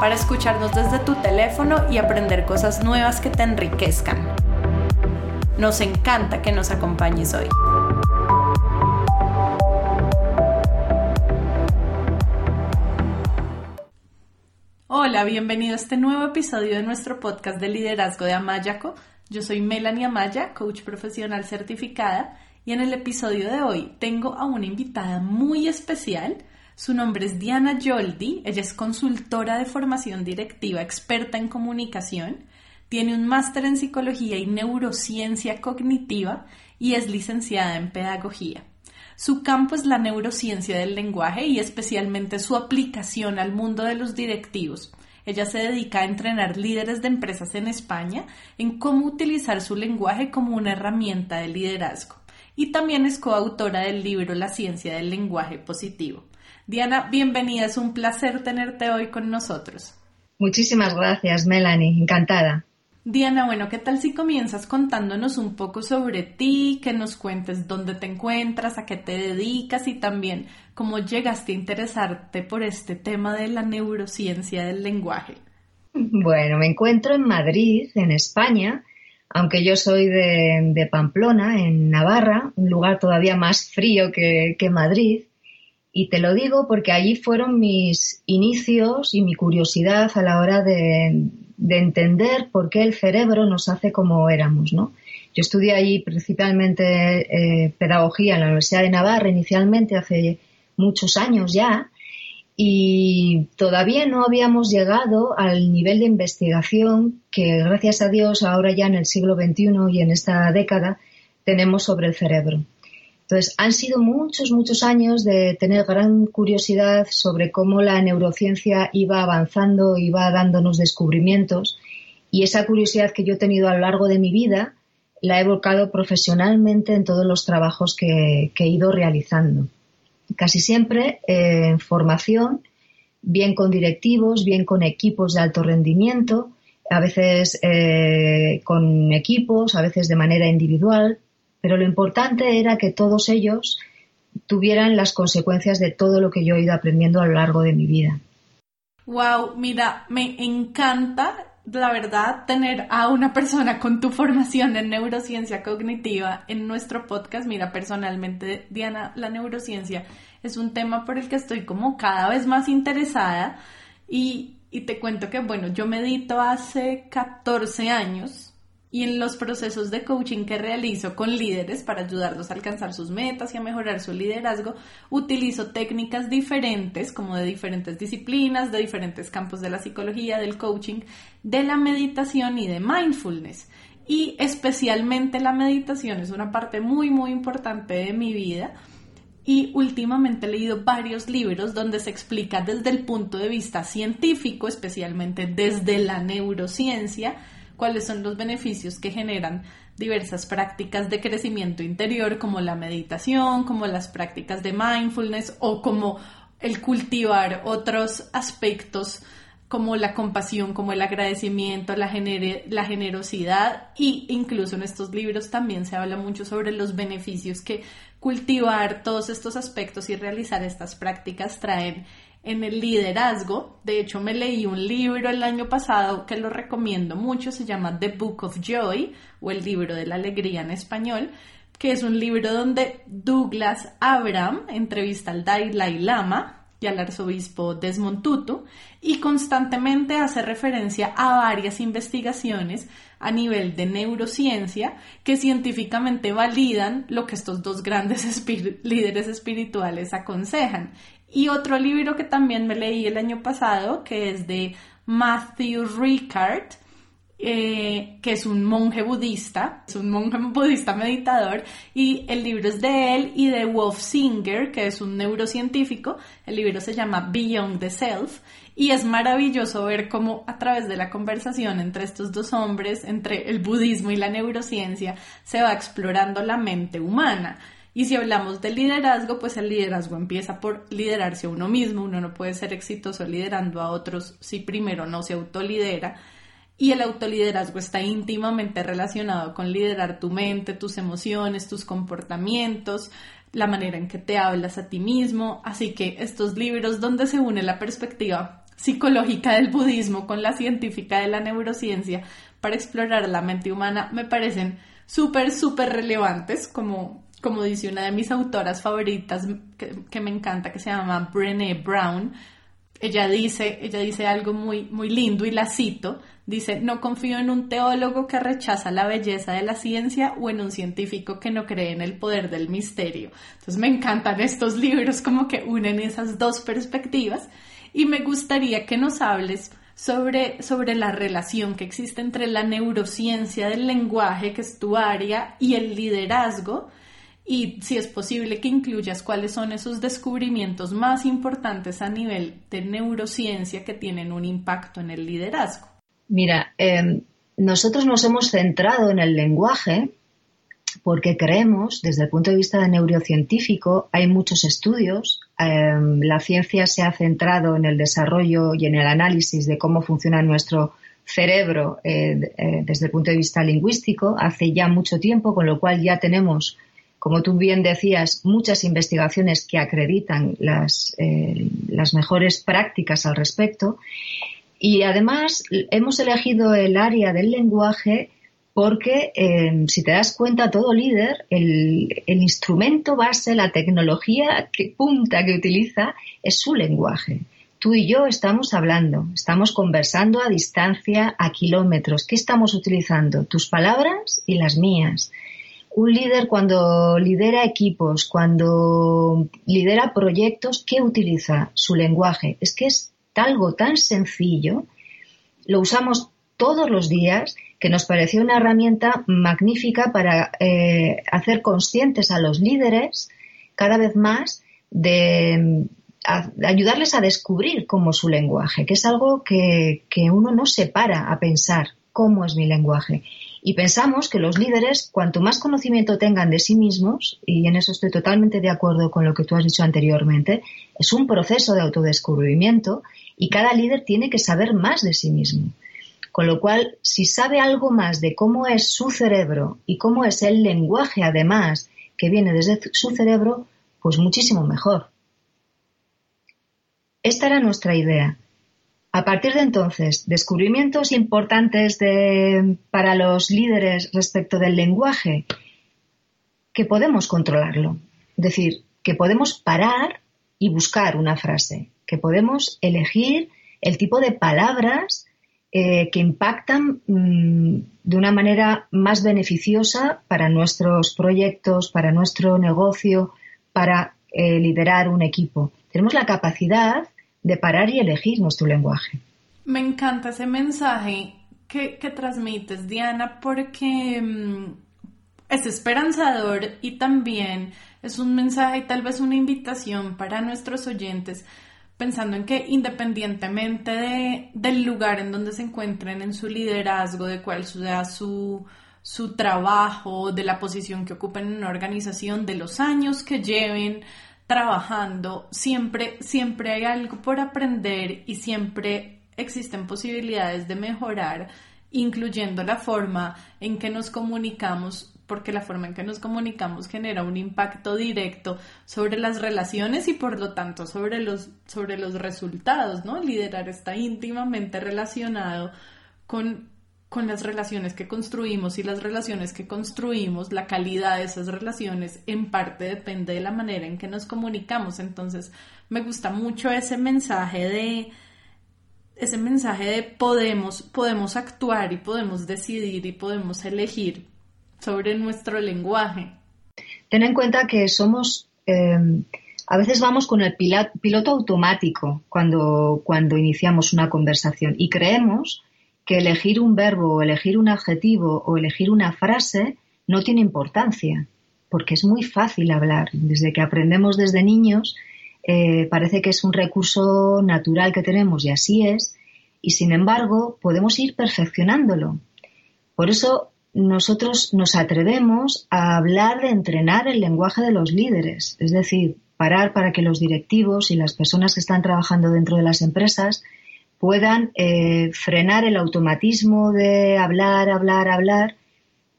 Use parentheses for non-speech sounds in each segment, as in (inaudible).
para escucharnos desde tu teléfono y aprender cosas nuevas que te enriquezcan. Nos encanta que nos acompañes hoy. Hola, bienvenido a este nuevo episodio de nuestro podcast de liderazgo de Amayaco. Yo soy Melanie Amaya, coach profesional certificada, y en el episodio de hoy tengo a una invitada muy especial su nombre es Diana Yoldi, ella es consultora de formación directiva, experta en comunicación, tiene un máster en psicología y neurociencia cognitiva y es licenciada en pedagogía. Su campo es la neurociencia del lenguaje y especialmente su aplicación al mundo de los directivos. Ella se dedica a entrenar líderes de empresas en España en cómo utilizar su lenguaje como una herramienta de liderazgo. Y también es coautora del libro La ciencia del lenguaje positivo. Diana, bienvenida, es un placer tenerte hoy con nosotros. Muchísimas gracias, Melanie, encantada. Diana, bueno, ¿qué tal si comienzas contándonos un poco sobre ti, que nos cuentes dónde te encuentras, a qué te dedicas y también cómo llegaste a interesarte por este tema de la neurociencia del lenguaje? Bueno, me encuentro en Madrid, en España, aunque yo soy de, Pamplona, en Navarra, un lugar todavía más frío que Madrid. Y te lo digo porque allí fueron mis inicios y mi curiosidad a la hora de, entender por qué el cerebro nos hace como éramos, ¿no? Yo estudié allí principalmente eh, pedagogía en la Universidad de Navarra inicialmente hace muchos años ya y todavía no habíamos llegado al nivel de investigación que gracias a Dios ahora ya en el siglo XXI y en esta década tenemos sobre el cerebro. Entonces, han sido muchos, muchos años de tener gran curiosidad sobre cómo la neurociencia iba avanzando, iba dándonos descubrimientos y esa curiosidad que yo he tenido a lo largo de mi vida la he volcado profesionalmente en todos los trabajos que, he ido realizando. Casi siempre eh, en formación, bien con directivos, bien con equipos de alto rendimiento, a veces eh, con equipos, a veces de manera individual, pero lo importante era que todos ellos tuvieran las consecuencias de todo lo que yo he ido aprendiendo a lo largo de mi vida. Wow, mira, me encanta la verdad tener a una persona con tu formación en neurociencia cognitiva en nuestro podcast. Mira, personalmente, Diana, la neurociencia es un tema por el que estoy como cada vez más interesada y, y te cuento que, bueno, yo medito hace 14 años y en los procesos de coaching que realizo con líderes para ayudarlos a alcanzar sus metas y a mejorar su liderazgo, utilizo técnicas diferentes, como de diferentes disciplinas, de diferentes campos de la psicología, del coaching, de la meditación y de mindfulness. Y especialmente la meditación es una parte muy, muy importante de mi vida. Y últimamente he leído varios libros donde se explica desde el punto de vista científico, especialmente desde la neurociencia, cuáles son los beneficios que generan diversas prácticas de crecimiento interior como la meditación, como las prácticas de mindfulness o como el cultivar otros aspectos como la compasión, como el agradecimiento, la, generosidad. Y incluso en estos libros también se habla mucho sobre los beneficios que cultivar todos estos aspectos y realizar estas prácticas traen en el liderazgo. De hecho, me leí un libro el año pasado que lo recomiendo mucho, se llama The Book of Joy o el libro de la alegría en español, que es un libro donde Douglas Abraham entrevista al Dalai Lama y al arzobispo Desmond Tutu y constantemente hace referencia a varias investigaciones a nivel de neurociencia que científicamente validan lo que estos dos grandes (laughs) líderes espirituales aconsejan. Y otro libro que también me leí el año pasado, que es de Matthew Ricard, eh, que es un monje budista, es un monje (laughs) budista meditador, y el libro es de él y de Wolf Singer, que es un neurocientífico. El libro se llama Beyond the Self, y es maravilloso ver cómo a través de la conversación entre estos dos hombres, entre el budismo y la neurociencia, se va explorando la mente humana. Y si hablamos de liderazgo, pues el liderazgo empieza por liderarse a uno mismo. Uno no puede ser exitoso liderando a otros si primero no se autolidera y el autoliderazgo está íntimamente relacionado con liderar tu mente, tus emociones, tus comportamientos, la manera en que te hablas a ti mismo. Así que estos libros donde se une la perspectiva psicológica del budismo con la científica de la neurociencia para explorar la mente humana me parecen súper, súper relevantes, como, como dice una de mis autoras favoritas que, que me encanta, que se llama Brené Brown. Ella dice, ella dice algo muy, muy lindo y la cito, Dice, no confío en un teólogo que rechaza la belleza de la ciencia o en un científico que no cree en el poder del misterio. Entonces me encantan estos libros como que unen esas dos perspectivas y me gustaría que nos hables sobre, sobre la relación que existe entre la neurociencia del lenguaje, que es tu área, y el liderazgo, y si es posible que incluyas cuáles son esos descubrimientos más importantes a nivel de neurociencia que tienen un impacto en el liderazgo. Mira, em, nosotros nos hemos centrado en el lenguaje porque creemos, desde el punto de vista neurocientífico, hay muchos estudios. Em, la ciencia se ha centrado en el desarrollo y en el análisis de cómo funciona nuestro cerebro eh, eh, desde el punto de vista lingüístico hace ya mucho tiempo, con lo cual ya tenemos, como tú bien decías, muchas investigaciones que acreditan las, eh, las mejores prácticas al respecto. Y además hemos elegido el área del lenguaje porque, eh, si te das cuenta, todo líder, el, instrumento base, la tecnología que punta que utiliza es su lenguaje. Tú y yo estamos hablando, estamos conversando a distancia, a kilómetros. ¿Qué estamos utilizando? Tus palabras y las mías. Un líder cuando lidera equipos, cuando lidera proyectos, ¿qué utiliza? Su lenguaje. Es que es algo tan sencillo, lo usamos todos los días, que nos pareció una herramienta magnífica para eh, hacer conscientes a los líderes cada vez más de, ayudarles a descubrir cómo es su lenguaje, que es algo que, que uno no se para a pensar cómo es mi lenguaje. Y pensamos que los líderes, cuanto más conocimiento tengan de sí mismos, y en eso estoy totalmente de acuerdo con lo que tú has dicho anteriormente, es un proceso de autodescubrimiento y cada líder tiene que saber más de sí mismo. Con lo cual, si sabe algo más de cómo es su cerebro y cómo es el lenguaje, además, que viene desde su cerebro, pues muchísimo mejor. Esta era nuestra idea. A partir de entonces, descubrimientos importantes para los líderes respecto del lenguaje, que podemos controlarlo. Es decir, que podemos parar y buscar una frase, que podemos elegir el tipo de palabras eh, que impactan mm, de una manera más beneficiosa para nuestros proyectos, para nuestro negocio, para eh, liderar un equipo. Tenemos la capacidad de parar y elegir nuestro lenguaje. Me encanta ese mensaje que, transmites, Diana, porque mm, es esperanzador y también es un mensaje tal vez una invitación para nuestros oyentes, pensando en que independientemente de, del lugar en donde se encuentren en su liderazgo, de cuál sea su, su trabajo, de la posición que ocupen en una organización, de los años que lleven trabajando, siempre, siempre hay algo por aprender y siempre existen posibilidades de mejorar, incluyendo la forma en que nos comunicamos porque la forma en que nos comunicamos genera un impacto directo sobre las relaciones y por lo tanto sobre los, sobre los resultados, ¿no? Liderar está íntimamente relacionado con, con las relaciones que construimos y las relaciones que construimos, la calidad de esas relaciones en parte depende de la manera en que nos comunicamos. Entonces, me gusta mucho ese mensaje de ese mensaje de podemos, podemos actuar y podemos decidir y podemos elegir sobre nuestro lenguaje. Ten en cuenta que somos, em, a veces vamos con el piloto automático cuando, cuando iniciamos una conversación y creemos que elegir un verbo o elegir un adjetivo o elegir una frase no tiene importancia, porque es muy fácil hablar. Desde que aprendemos desde niños, eh, parece que es un recurso natural que tenemos y así es, y sin embargo podemos ir perfeccionándolo. Por eso nosotros nos atrevemos a hablar de entrenar el lenguaje de los líderes, es decir, parar para que los directivos y las personas que están trabajando dentro de las empresas puedan eh, frenar el automatismo de hablar, hablar, hablar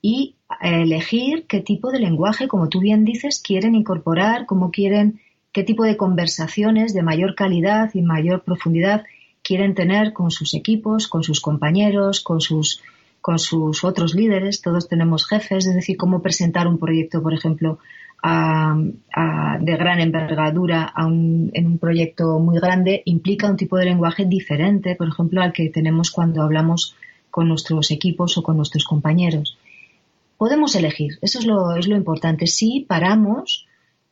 y elegir qué tipo de lenguaje, como tú bien dices, quieren incorporar, cómo quieren, qué tipo de conversaciones de mayor calidad y mayor profundidad quieren tener con sus equipos, con sus compañeros, con sus, con sus otros líderes. Todos tenemos jefes, es decir, cómo presentar un proyecto, por ejemplo, de gran envergadura en un proyecto muy grande implica un tipo de lenguaje diferente, por ejemplo, al que tenemos cuando hablamos con nuestros equipos o con nuestros compañeros. Podemos elegir, eso es lo, es lo importante. Si paramos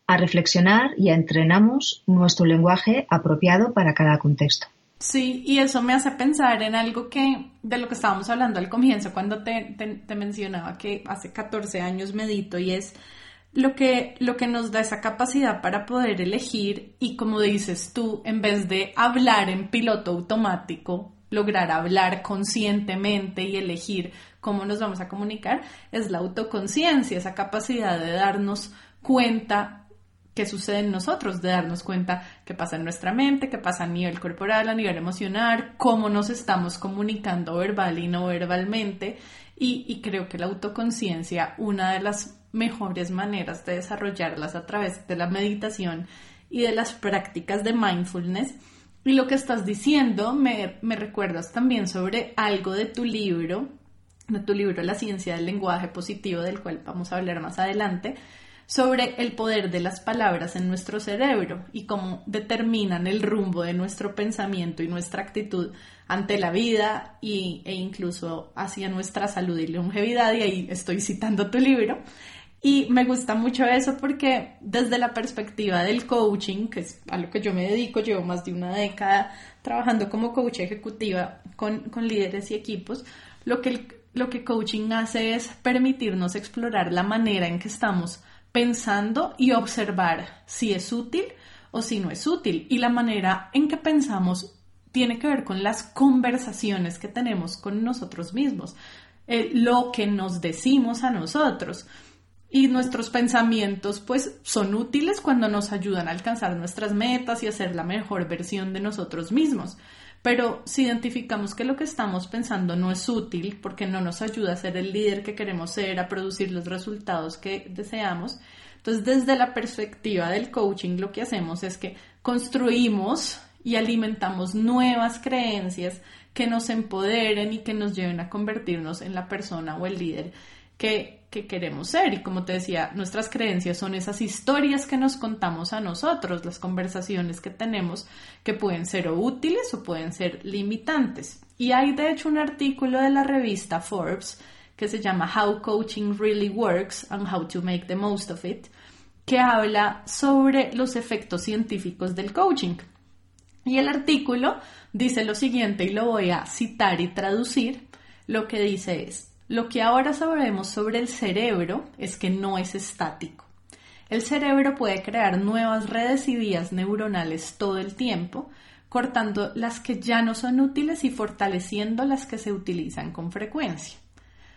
a reflexionar y entrenamos nuestro lenguaje apropiado para cada contexto. Sí, y eso me hace pensar en algo que, de lo que estábamos hablando al comienzo, cuando te, te mencionaba que hace 14 años medito y es lo que, lo que nos da esa capacidad para poder elegir y como dices tú, en vez de hablar en piloto automático, lograr hablar conscientemente y elegir cómo nos vamos a comunicar, es la autoconciencia, esa capacidad de darnos cuenta qué sucede en nosotros, de darnos cuenta qué pasa en nuestra mente, qué pasa a nivel corporal, a nivel emocional, cómo nos estamos comunicando verbal y no verbalmente. Y, creo que la autoconciencia, una de las mejores maneras de desarrollarlas a través de la meditación y de las prácticas de mindfulness. Y lo que estás diciendo me, me recuerdas también sobre algo de tu libro, de tu libro La ciencia del lenguaje positivo, del cual vamos a hablar más adelante, sobre el poder de las palabras en nuestro cerebro y cómo determinan el rumbo de nuestro pensamiento y nuestra actitud ante la vida y, e incluso hacia nuestra salud y longevidad, y ahí estoy citando tu libro. Y me gusta mucho eso porque desde la perspectiva del coaching, que es a lo que yo me dedico, llevo más de una década trabajando como coach ejecutiva con, con líderes y equipos, lo que, lo que coaching hace es permitirnos explorar la manera en que estamos pensando y observar si es útil o si no es útil. Y la manera en que pensamos tiene que ver con las conversaciones que tenemos con nosotros mismos, eh, lo que nos decimos a nosotros. Y nuestros pensamientos pues son útiles cuando nos ayudan a alcanzar nuestras metas y a ser la mejor versión de nosotros mismos. Pero si identificamos que lo que estamos pensando no es útil porque no nos ayuda a ser el líder que queremos ser, a producir los resultados que deseamos, entonces desde la perspectiva del coaching lo que hacemos es que construimos y alimentamos nuevas creencias que nos empoderen y que nos lleven a convertirnos en la persona o el líder que, queremos ser. Y como te decía, nuestras creencias son esas historias que nos contamos a nosotros, las conversaciones que tenemos que pueden ser útiles o pueden ser limitantes. Y hay de hecho un artículo de la revista Forbes que se llama How Coaching Really Works and How to Make the Most of It, que habla sobre los efectos científicos del coaching. Y el artículo dice lo siguiente, y lo voy a citar y traducir. Lo que dice es, lo que ahora sabemos sobre el cerebro es que no es estático. El cerebro puede crear nuevas redes y vías neuronales todo el tiempo, cortando las que ya no son útiles y fortaleciendo las que se utilizan con frecuencia.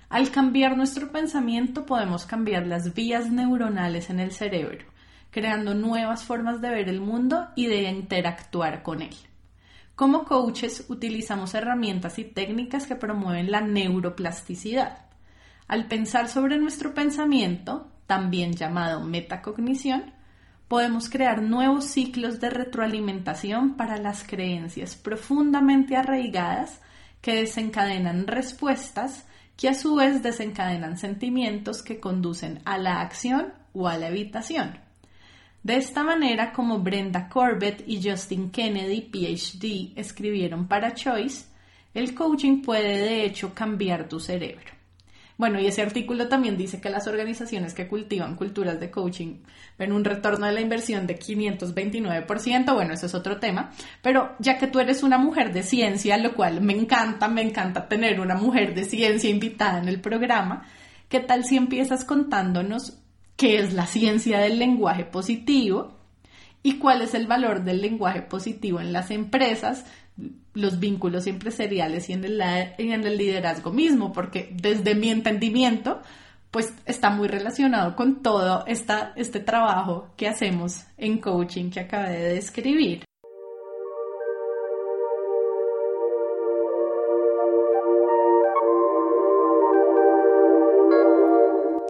Al cambiar nuestro pensamiento podemos cambiar las vías neuronales en el cerebro, creando nuevas formas de ver el mundo y de interactuar con él. Como coaches utilizamos herramientas y técnicas que promueven la neuroplasticidad. Al pensar sobre nuestro pensamiento, también llamado metacognición, podemos crear nuevos ciclos de retroalimentación para las creencias profundamente arraigadas que desencadenan respuestas que a su vez desencadenan sentimientos que conducen a la acción o a la evitación. De esta manera, como Brenda Corbett y Justin Kennedy, PhD, escribieron para Choice, el coaching puede de hecho cambiar tu cerebro. Bueno, y ese artículo también dice que las organizaciones que cultivan culturas de coaching ven un retorno de la inversión de 529%, bueno, eso es otro tema, pero ya que tú eres una mujer de ciencia, lo cual me encanta, me encanta tener una mujer de ciencia invitada en el programa, ¿qué tal si empiezas contándonos qué es la ciencia del lenguaje positivo? y cuál es el valor del lenguaje positivo en las empresas, los vínculos empresariales y en el, liderazgo mismo, porque desde mi entendimiento, pues está muy relacionado con todo este trabajo que hacemos en coaching que acabé de describir.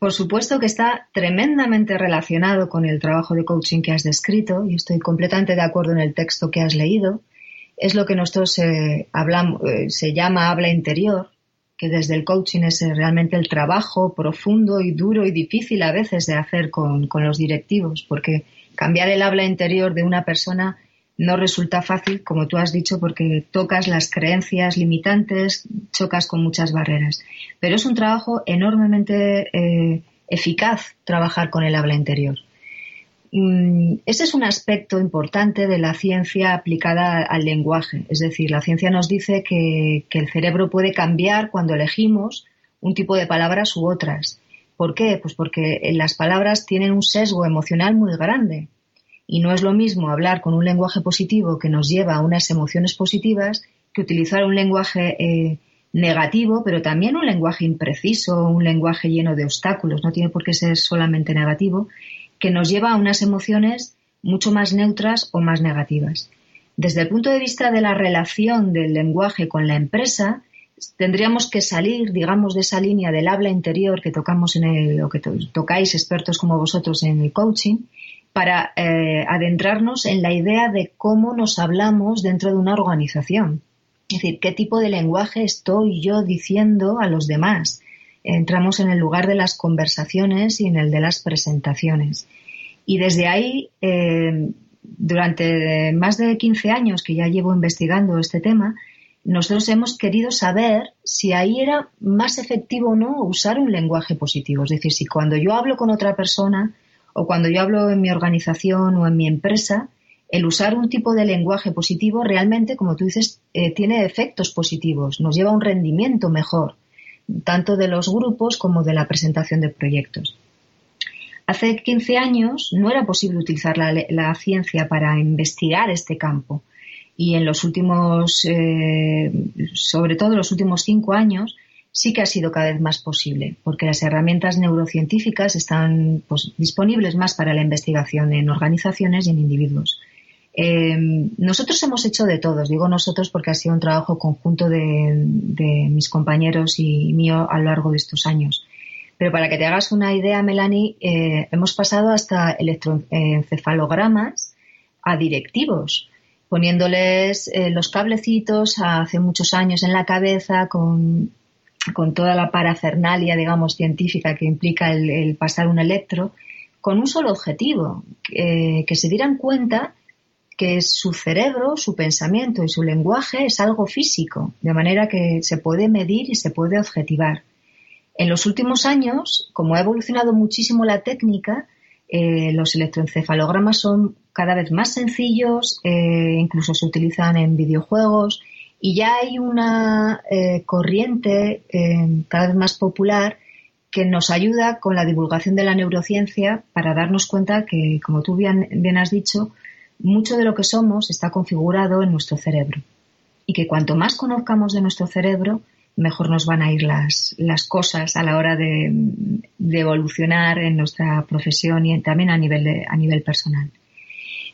por supuesto que está tremendamente relacionado con el trabajo de coaching que has descrito y estoy completamente de acuerdo en el texto que has leído. Es lo que nosotros eh, hablamos, eh, se llama habla interior, que desde el coaching es eh, realmente el trabajo profundo y duro y difícil a veces de hacer con, con los directivos, porque cambiar el habla interior de una persona no resulta fácil, como tú has dicho, porque tocas las creencias limitantes, chocas con muchas barreras. Pero es un trabajo enormemente eh, eficaz trabajar con el habla interior. Mm, ese es un aspecto importante de la ciencia aplicada al lenguaje. Es decir, la ciencia nos dice que, que el cerebro puede cambiar cuando elegimos un tipo de palabras u otras. ¿Por qué? Pues porque las palabras tienen un sesgo emocional muy grande y no es lo mismo hablar con un lenguaje positivo que nos lleva a unas emociones positivas que utilizar un lenguaje eh, negativo, pero también un lenguaje impreciso, un lenguaje lleno de obstáculos, no tiene por qué ser solamente negativo, que nos lleva a unas emociones mucho más neutras o más negativas. Desde el punto de vista de la relación del lenguaje con la empresa, tendríamos que salir, digamos, de esa línea del habla interior que tocamos en el, o que tocáis expertos como vosotros en el coaching, para eh, adentrarnos en la idea de cómo nos hablamos dentro de una organización. Es decir, qué tipo de lenguaje estoy yo diciendo a los demás. Entramos en el lugar de las conversaciones y en el de las presentaciones. Y desde ahí, eh, durante más de 15 años que ya llevo investigando este tema, nosotros hemos querido saber si ahí era más efectivo o no usar un lenguaje positivo. Es decir, si cuando yo hablo con otra persona, o cuando yo hablo en mi organización o en mi empresa, el usar un tipo de lenguaje positivo realmente, como tú dices, eh, tiene efectos positivos, nos lleva a un rendimiento mejor, tanto de los grupos como de la presentación de proyectos. Hace 15 años no era posible utilizar la, ciencia para investigar este campo y en los últimos, eh, sobre todo en los últimos cinco años, sí que ha sido cada vez más posible, porque las herramientas neurocientíficas están pues, disponibles más para la investigación en organizaciones y en individuos. Eh, nosotros hemos hecho de todos, digo nosotros porque ha sido un trabajo conjunto de, mis compañeros y mío a lo largo de estos años. Pero para que te hagas una idea, Melanie, eh, hemos pasado hasta electroencefalogramas a directivos, poniéndoles eh, los cablecitos hace muchos años en la cabeza con con toda la parafernalia, digamos, científica que implica el, pasar un electro, con un solo objetivo, que se dieran cuenta que su cerebro, su pensamiento y su lenguaje es algo físico, de manera que se puede medir y se puede objetivar. En los últimos años, como ha evolucionado muchísimo la técnica, eh, los electroencefalogramas son cada vez más sencillos, eh, incluso se utilizan en videojuegos y ya hay una eh, corriente eh, cada vez más popular que nos ayuda con la divulgación de la neurociencia para darnos cuenta que, como tú bien, has dicho, mucho de lo que somos está configurado en nuestro cerebro. Y que cuanto más conozcamos de nuestro cerebro, mejor nos van a ir las, las cosas a la hora de, de, evolucionar en nuestra profesión y también a nivel, a nivel personal.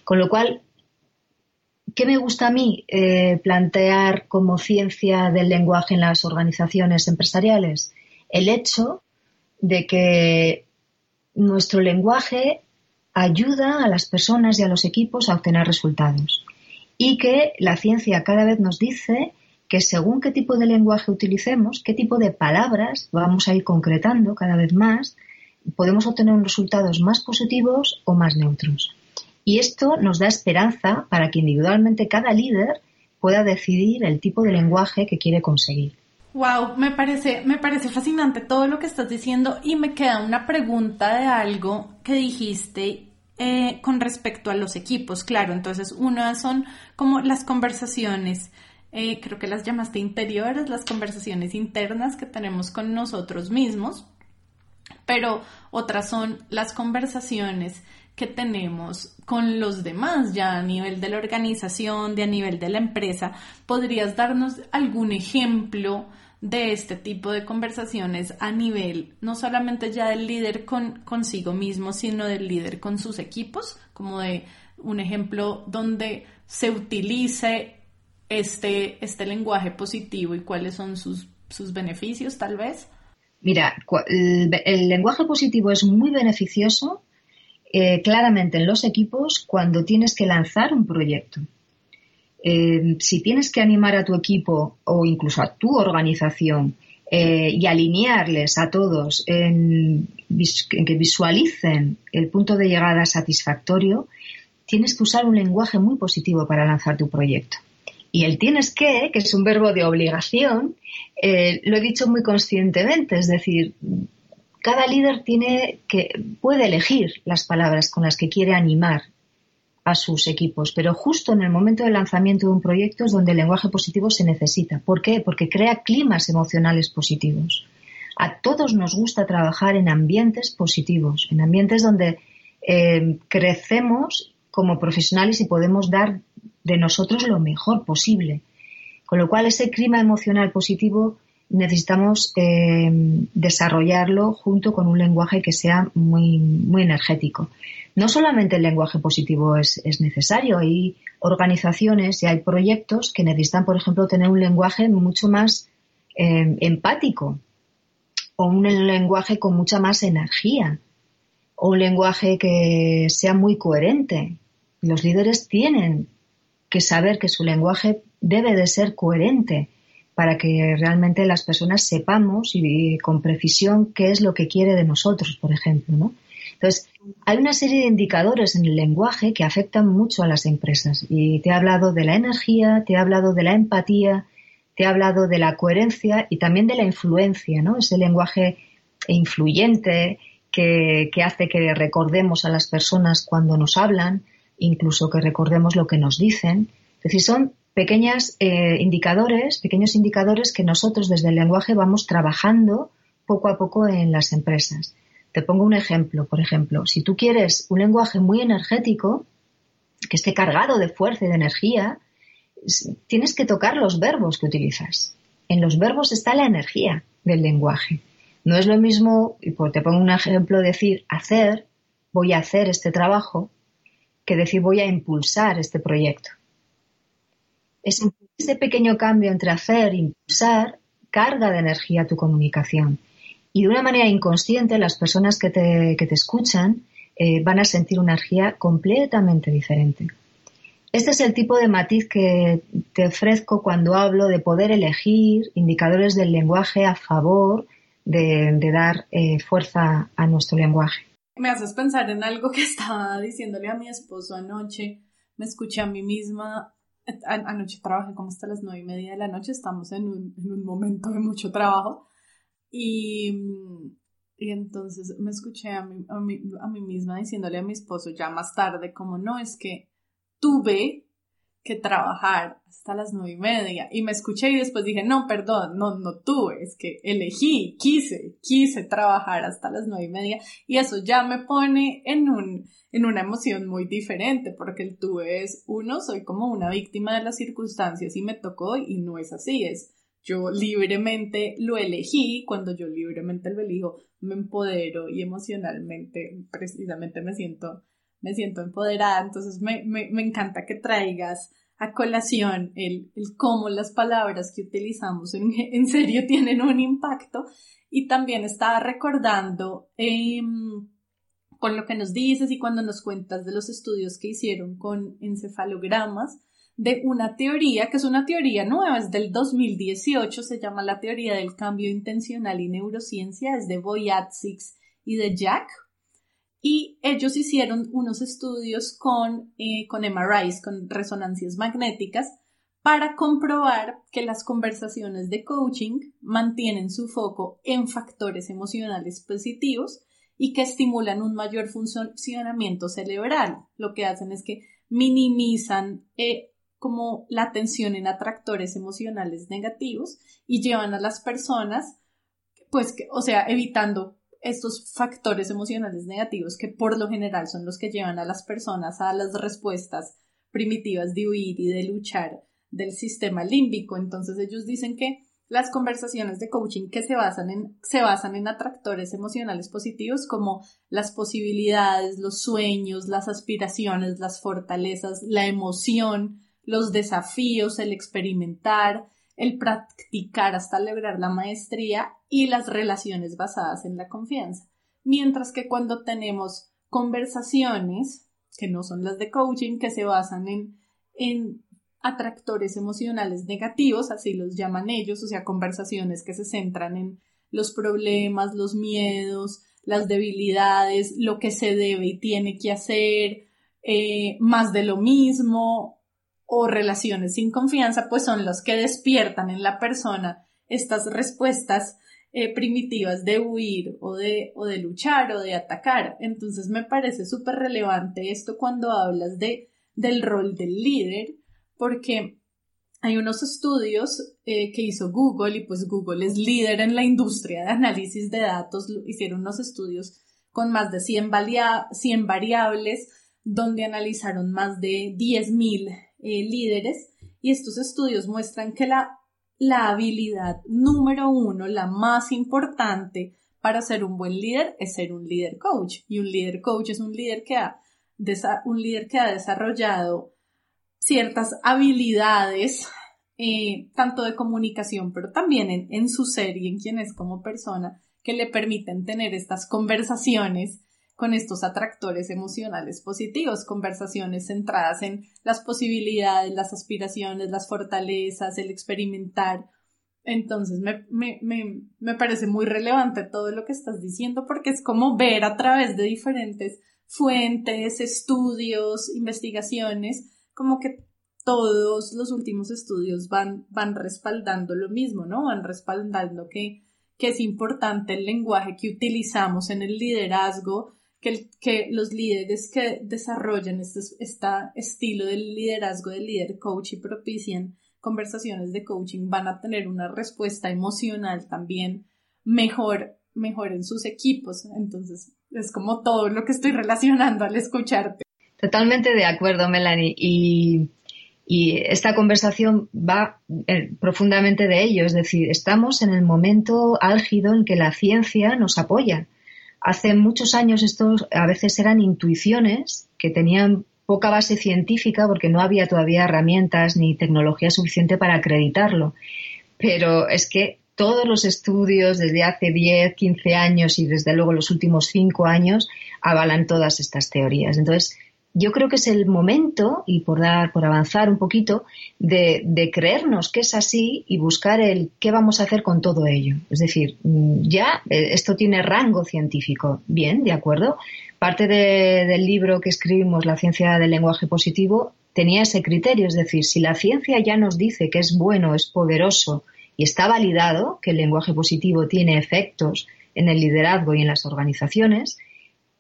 Con lo cual, ¿Qué me gusta a mí eh, plantear como ciencia del lenguaje en las organizaciones empresariales? El hecho de que nuestro lenguaje ayuda a las personas y a los equipos a obtener resultados. Y que la ciencia cada vez nos dice que según qué tipo de lenguaje utilicemos, qué tipo de palabras vamos a ir concretando cada vez más, podemos obtener resultados más positivos o más neutros. Y esto nos da esperanza para que individualmente cada líder pueda decidir el tipo de lenguaje que quiere conseguir. Wow, me parece, me parece fascinante todo lo que estás diciendo y me queda una pregunta de algo que dijiste eh, con respecto a los equipos. Claro, entonces una son como las conversaciones, eh, creo que las llamaste interiores, las conversaciones internas que tenemos con nosotros mismos, pero otras son las conversaciones que tenemos con los demás ya a nivel de la organización, de a nivel de la empresa. ¿Podrías darnos algún ejemplo de este tipo de conversaciones a nivel no solamente ya del líder con consigo mismo, sino del líder con sus equipos? Como de un ejemplo donde se utilice este, este lenguaje positivo y cuáles son sus, sus beneficios tal vez. Mira, el lenguaje positivo es muy beneficioso eh, claramente en los equipos cuando tienes que lanzar un proyecto. Eh, si tienes que animar a tu equipo o incluso a tu organización eh, y alinearles a todos en, que visualicen el punto de llegada satisfactorio, tienes que usar un lenguaje muy positivo para lanzar tu proyecto. Y el tienes que, que es un verbo de obligación, lo he dicho muy conscientemente, es decir, cada líder tiene que, puede elegir las palabras con las que quiere animar a sus equipos, pero justo en el momento del lanzamiento de un proyecto es donde el lenguaje positivo se necesita. ¿Por qué? Porque crea climas emocionales positivos. A todos nos gusta trabajar en ambientes positivos, en ambientes donde eh, crecemos como profesionales y podemos dar de nosotros lo mejor posible. Con lo cual, ese clima emocional positivo necesitamos eh, desarrollarlo junto con un lenguaje que sea muy, muy energético. No solamente el lenguaje positivo es, necesario, hay organizaciones y hay proyectos que necesitan, por ejemplo, tener un lenguaje mucho más eh, empático o un lenguaje con mucha más energía o un lenguaje que sea muy coherente. Los líderes tienen que saber que su lenguaje debe de ser coherente para que realmente las personas sepamos y, con precisión qué es lo que quiere de nosotros, por ejemplo, ¿no? Entonces, hay una serie de indicadores en el lenguaje que afectan mucho a las empresas. Y te he hablado de la energía, te he hablado de la empatía, te he hablado de la coherencia y también de la influencia, ¿no? Ese lenguaje influyente que, que hace que recordemos a las personas cuando nos hablan, incluso que recordemos lo que nos dicen. Es decir, son pequeños eh, indicadores, pequeños indicadores que nosotros desde el lenguaje vamos trabajando poco a poco en las empresas. Te pongo un ejemplo, por ejemplo, si tú quieres un lenguaje muy energético, que esté cargado de fuerza y de energía, tienes que tocar los verbos que utilizas. En los verbos está la energía del lenguaje. No es lo mismo, y te pongo un ejemplo, decir hacer, voy a hacer este trabajo, que decir voy a impulsar este proyecto. Ese pequeño cambio entre hacer e impulsar carga de energía tu comunicación. Y de una manera inconsciente, las personas que te, que te escuchan eh, van a sentir una energía completamente diferente. Este es el tipo de matiz que te ofrezco cuando hablo de poder elegir indicadores del lenguaje a favor de, dar eh, fuerza a nuestro lenguaje. Me haces pensar en algo que estaba diciéndole a mi esposo anoche. Me escuché a mí misma (laughs) anoche trabajé como hasta las nueve y media de la noche, estamos en un, en un momento de mucho trabajo. Y, y entonces me escuché a mí, a, mí, a mí misma diciéndole a mi esposo ya más tarde como no, es que tuve que trabajar hasta las nueve y media. Y me escuché y después dije, no, perdón, no, no tuve, es que elegí, quise, quise trabajar hasta las nueve y media. Y eso ya me pone en un, en una emoción muy diferente, porque el tuve es, uno, soy como una víctima de las circunstancias y me tocó y no es así, es yo libremente lo elegí, cuando yo libremente lo elijo, me empodero y emocionalmente, precisamente me siento me siento empoderada, entonces me, me, me encanta que traigas a colación el, el, cómo las palabras que utilizamos en, (laughs) en, serio tienen un impacto y también estaba recordando eh, con lo que nos dices y cuando nos cuentas de los estudios que hicieron con encefalogramas de una teoría que es una teoría nueva, es del 2018, se llama la teoría del cambio intencional y neurociencia, es de Boyatzix y de Jack. Y ellos hicieron unos estudios con, eh, con MRIs, con resonancias magnéticas, para comprobar que las conversaciones de coaching mantienen su foco en factores emocionales positivos y que estimulan un mayor funcionamiento cerebral. Lo que hacen es que minimizan eh, como la atención en atractores emocionales negativos y llevan a las personas, pues, o sea, evitando estos factores emocionales negativos que por lo general son los que llevan a las personas a las respuestas primitivas de huir y de luchar del sistema límbico. Entonces ellos dicen que las conversaciones de coaching que se basan en, se basan en atractores emocionales positivos como las posibilidades, los sueños, las aspiraciones, las fortalezas, la emoción, los desafíos, el experimentar, el practicar hasta lograr la maestría y las relaciones basadas en la confianza. Mientras que cuando tenemos conversaciones, que no son las de coaching, que se basan en, en atractores emocionales negativos, así los llaman ellos, o sea, conversaciones que se centran en los problemas, los miedos, las debilidades, lo que se debe y tiene que hacer, eh, más de lo mismo, o relaciones sin confianza, pues son los que despiertan en la persona estas respuestas eh, primitivas de huir o de, o de luchar o de atacar. Entonces me parece súper relevante esto cuando hablas de, del rol del líder, porque hay unos estudios eh, que hizo Google y pues Google es líder en la industria de análisis de datos, hicieron unos estudios con más de 100, 100 variables donde analizaron más de 10.000 eh, líderes y estos estudios muestran que la, la habilidad número uno, la más importante para ser un buen líder es ser un líder coach. Y un líder coach es un líder que ha, un líder que ha desarrollado ciertas habilidades, eh, tanto de comunicación, pero también en, en su ser y en quien es como persona, que le permiten tener estas conversaciones con estos atractores emocionales positivos, conversaciones centradas en las posibilidades, las aspiraciones, las fortalezas, el experimentar. Entonces me, me, me, me, parece muy relevante todo lo que estás diciendo porque es como ver a través de diferentes fuentes, estudios, investigaciones, como que todos los últimos estudios van, van respaldando lo mismo, ¿no? Van respaldando que, que es importante el lenguaje que utilizamos en el liderazgo, que, los líderes que desarrollan este, este estilo del liderazgo del líder coach y propician conversaciones de coaching van a tener una respuesta emocional también mejor, mejor en sus equipos. Entonces, es como todo lo que estoy relacionando al escucharte. Totalmente de acuerdo, Melanie. Y, esta conversación va eh, profundamente de ello. Es decir, estamos en el momento álgido en que la ciencia nos apoya. Hace muchos años estos a veces eran intuiciones que tenían poca base científica porque no había todavía herramientas ni tecnología suficiente para acreditarlo. Pero es que todos los estudios desde hace 10, 15 años y desde luego los últimos 5 años avalan todas estas teorías. Entonces, yo creo que es el momento, y por dar, por avanzar un poquito, de, creernos que es así y buscar el qué vamos a hacer con todo ello. Es decir, mm, ya eh, esto tiene rango científico. Bien, de acuerdo. Parte del libro que escribimos, La ciencia del lenguaje positivo, tenía ese criterio. Es decir, si la ciencia ya nos dice que es bueno, es poderoso y está validado que el lenguaje positivo tiene efectos en el liderazgo y en las organizaciones,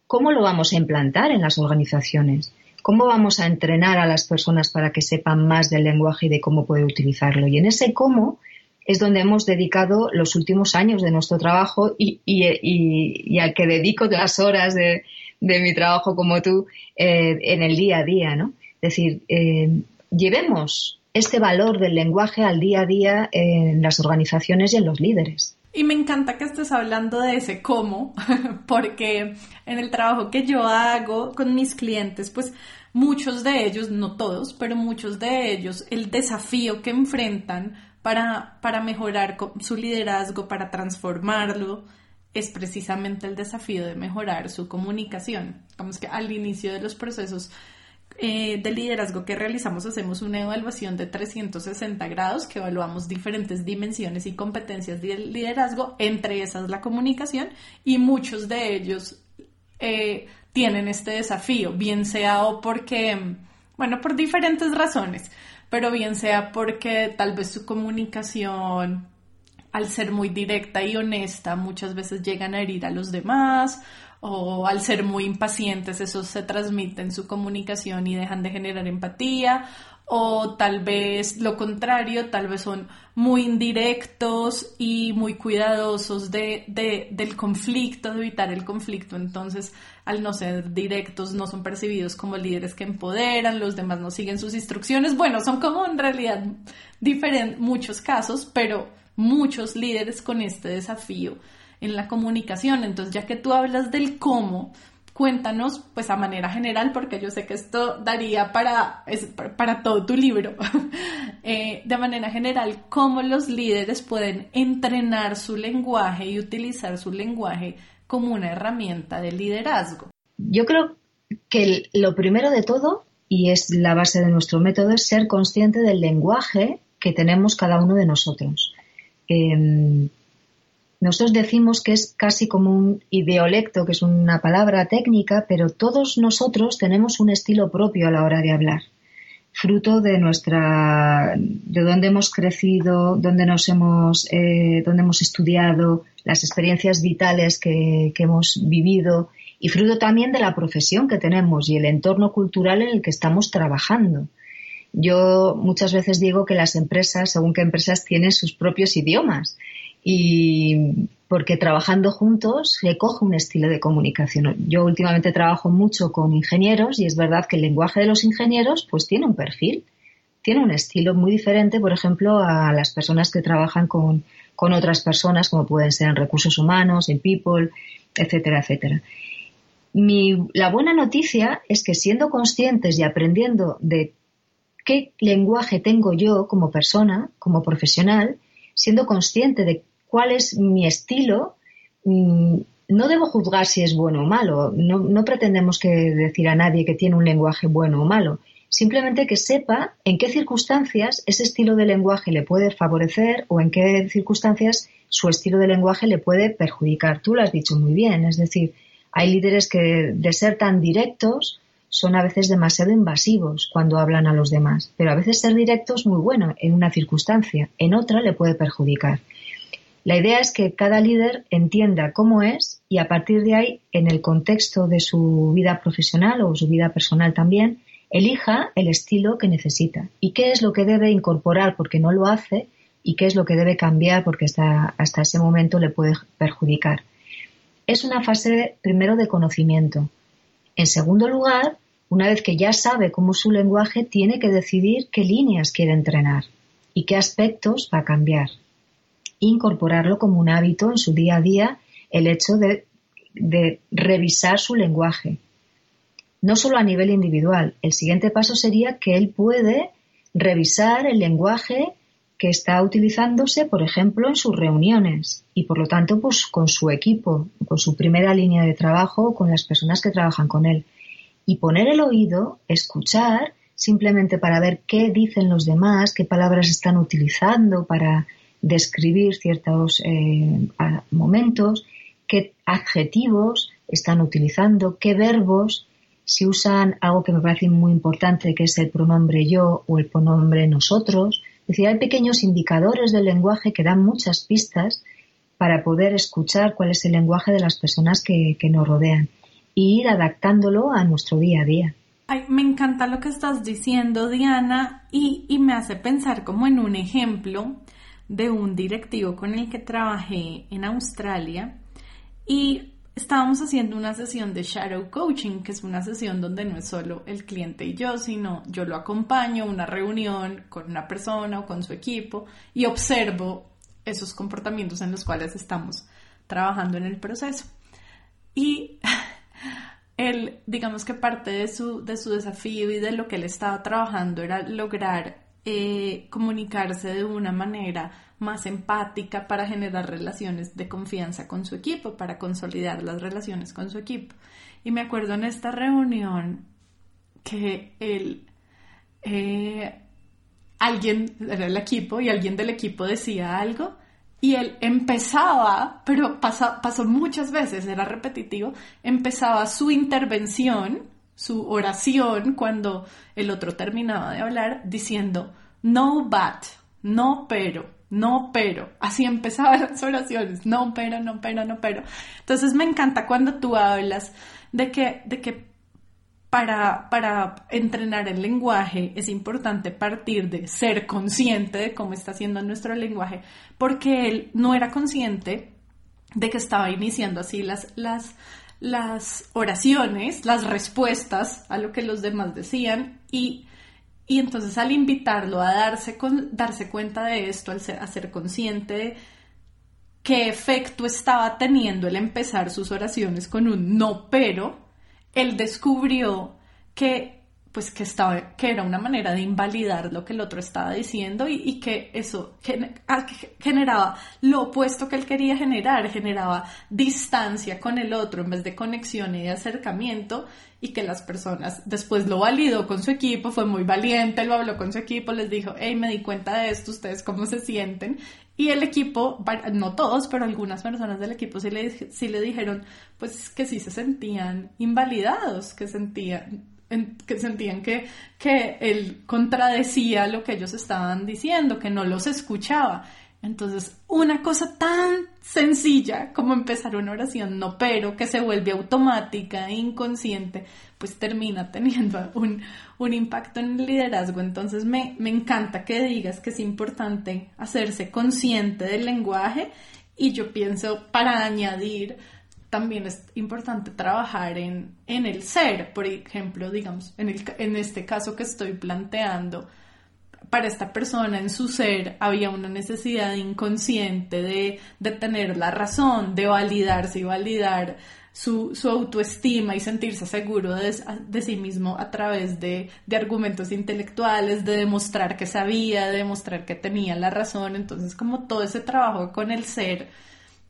¿cómo lo vamos a implantar en las organizaciones? ¿Cómo vamos a entrenar a las personas para que sepan más del lenguaje y de cómo poder utilizarlo? Y en ese cómo es donde hemos dedicado los últimos años de nuestro trabajo y, al que dedico las horas de, mi trabajo como tú eh, en el día a día, ¿no? Es decir, eh, llevemos este valor del lenguaje al día a día en las organizaciones y en los líderes. Y me encanta que estés hablando de ese cómo, (laughs) porque en el trabajo que yo hago con mis clientes, pues muchos de ellos, no todos, pero muchos de ellos, el desafío que enfrentan para, para mejorar su liderazgo, para transformarlo, es precisamente el desafío de mejorar su comunicación. Vamos que al inicio de los procesos eh, de liderazgo que realizamos hacemos una evaluación de 360 grados que evaluamos diferentes dimensiones y competencias de liderazgo, entre esas la comunicación, y muchos de ellos eh, tienen este desafío, bien sea o porque, bueno, por diferentes razones, pero bien sea porque tal vez su comunicación al ser muy directa y honesta, muchas veces llegan a herir a los demás o al ser muy impacientes, eso se transmite en su comunicación y dejan de generar empatía o tal vez lo contrario, tal vez son muy indirectos y muy cuidadosos de, del conflicto, de evitar el conflicto. Entonces, al no ser directos, no son percibidos como líderes que empoderan, los demás no siguen sus instrucciones. Bueno, son como en realidad diferentes muchos casos, pero muchos líderes con este desafío en la comunicación. Entonces, ya que tú hablas del cómo, cuéntanos, pues a manera general, porque yo sé que esto daría para, para todo tu libro, (laughs) eh, de manera general, cómo los líderes pueden entrenar su lenguaje y utilizar su lenguaje como una herramienta de liderazgo. Yo creo que lo primero de todo, y es la base de nuestro método, es ser consciente del lenguaje que tenemos cada uno de nosotros. Em, nosotros decimos que es casi como un ideolecto, que es una palabra técnica, pero todos nosotros tenemos un estilo propio a la hora de hablar, fruto de nuestra, de dónde hemos crecido, dónde nos hemos, eh, hemos estudiado, las experiencias vitales que, que hemos vivido y fruto también de la profesión que tenemos y el entorno cultural en el que estamos trabajando. Yo muchas veces digo que las empresas, según qué empresas, tienen sus propios idiomas y porque trabajando juntos se coge un estilo de comunicación. Yo últimamente trabajo mucho con ingenieros y es verdad que el lenguaje de los ingenieros pues tiene un perfil, tiene un estilo muy diferente, por ejemplo, a las personas que trabajan con, con otras personas, como pueden ser en recursos humanos, en people, etcétera, etcétera. Mi, la buena noticia es que siendo conscientes y aprendiendo de qué lenguaje tengo yo como persona, como profesional, siendo consciente de cuál es mi estilo, mm, no debo juzgar si es bueno o malo. No, pretendemos que decir a nadie que tiene un lenguaje bueno o malo. Simplemente que sepa en qué circunstancias ese estilo de lenguaje le puede favorecer o en qué circunstancias su estilo de lenguaje le puede perjudicar. Tú lo has dicho muy bien. Es decir, hay líderes que de ser tan directos son a veces demasiado invasivos cuando hablan a los demás, pero a veces ser directo es muy bueno en una circunstancia, en otra le puede perjudicar. La idea es que cada líder entienda cómo es y a partir de ahí, en el contexto de su vida profesional o su vida personal también, elija el estilo que necesita y qué es lo que debe incorporar porque no lo hace y qué es lo que debe cambiar porque hasta, ese momento le puede perjudicar. Es una fase primero de conocimiento. En segundo lugar, una vez que ya sabe cómo es su lenguaje, tiene que decidir qué líneas quiere entrenar y qué aspectos va a cambiar incorporarlo como un hábito en su día a día el hecho de, revisar su lenguaje. No solo a nivel individual, el siguiente paso sería que él puede revisar el lenguaje que está utilizándose, por ejemplo, en sus reuniones y por lo tanto, pues con su equipo, con su primera línea de trabajo, con las personas que trabajan con él. Y poner el oído, escuchar, simplemente para ver qué dicen los demás, qué palabras están utilizando para describir ciertos eh, momentos, qué adjetivos están utilizando, qué verbos, si usan algo que me parece muy importante, que es el pronombre yo o el pronombre nosotros. Es decir, hay pequeños indicadores del lenguaje que dan muchas pistas para poder escuchar cuál es el lenguaje de las personas que, nos rodean e ir adaptándolo a nuestro día a día. me encanta lo que estás diciendo, Diana, y, y me hace pensar como en un ejemplo de un directivo con el que trabajé en Australia y estábamos haciendo una sesión de shadow coaching, que es una sesión donde no es solo el cliente y yo, sino yo lo acompaño a una reunión con una persona o con su equipo y observo esos comportamientos en los cuales estamos trabajando en el proceso. Y (laughs) él, digamos que parte de su, de su desafío y de lo que él estaba trabajando era lograr eh, comunicarse de una manera más empática para generar relaciones de confianza con su equipo, para consolidar las relaciones con su equipo. Y me acuerdo en esta reunión que él, eh, alguien era el equipo y alguien del equipo decía algo y él empezaba, pero pasó, pasó muchas veces, era repetitivo, empezaba su intervención, su oración cuando el otro terminaba de hablar diciendo no but, no pero, no pero. Así empezaban las oraciones, no pero, no pero, no pero. Entonces me encanta cuando tú hablas de que, de que para, para, entrenar el lenguaje es importante partir de ser consciente de cómo está haciendo nuestro lenguaje, porque él no era consciente de que estaba iniciando así las, las, las oraciones, las respuestas a lo que los demás decían y, y entonces al invitarlo a darse, con, darse cuenta de esto, al ser, a ser consciente de qué efecto estaba teniendo el empezar sus oraciones con un no pero, él descubrió que pues que, estaba, que era una manera de invalidar lo que el otro estaba diciendo y, que eso ah, generaba lo opuesto que él quería generar, generaba distancia con el otro en vez de conexión y de acercamiento y que las personas después lo validó con su equipo, fue muy valiente, lo habló con su equipo, les dijo, hey, me di cuenta de esto, ustedes cómo se sienten. Y el equipo, no todos, pero algunas personas del equipo sí le, sí le dijeron, pues que sí se sentían invalidados, que sentían que sentían que, que él contradecía lo que ellos estaban diciendo, que no los escuchaba. Entonces, una cosa tan sencilla como empezar una oración no pero, que se vuelve automática e inconsciente, pues termina teniendo (laughs) un, un impacto en el liderazgo. Entonces, me, me encanta que digas que es importante hacerse consciente del lenguaje y yo pienso para añadir también es importante trabajar en, el ser, por ejemplo, digamos, en, el, en este caso que estoy planteando, para esta persona en su ser había una necesidad inconsciente de, tener la razón, de validarse y validar su, autoestima y sentirse seguro de, sí mismo a través de, de, argumentos intelectuales, de demostrar que sabía, de demostrar que tenía la razón. Entonces, como todo ese trabajo con el ser,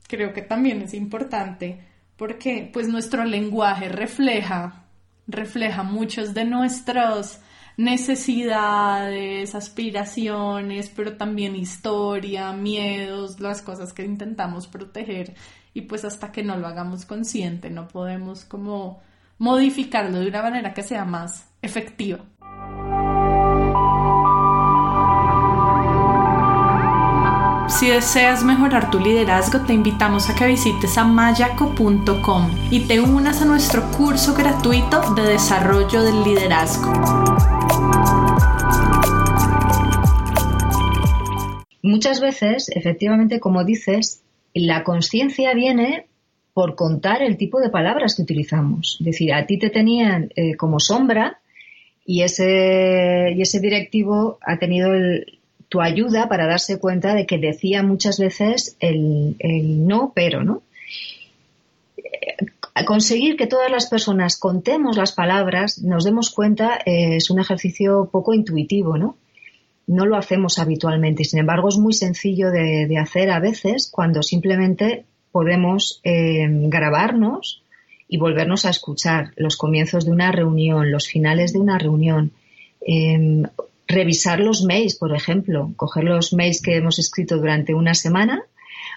creo que también es importante porque pues nuestro lenguaje refleja, refleja muchos de nuestras necesidades, aspiraciones, pero también historia, miedos, las cosas que intentamos proteger y pues hasta que no lo hagamos consciente no podemos como modificarlo de una manera que sea más efectiva. Si deseas mejorar tu liderazgo, te invitamos a que visites a mayaco.com y te unas a nuestro curso gratuito de desarrollo del liderazgo. Muchas veces, efectivamente, como dices, la conciencia viene por contar el tipo de palabras que utilizamos. Es decir, a ti te tenían eh, como sombra y ese, y ese directivo ha tenido el, tu ayuda para darse cuenta de que decía muchas veces el, no, pero, ¿no? Eh, conseguir que todas las personas contemos las palabras, nos demos cuenta, eh, es un ejercicio poco intuitivo, ¿no? No lo hacemos habitualmente sin embargo, es muy sencillo de, hacer a veces cuando simplemente podemos eh, grabarnos y volvernos a escuchar los comienzos de una reunión, los finales de una reunión, revisar los mails, por ejemplo, coger los mails que hemos escrito durante una semana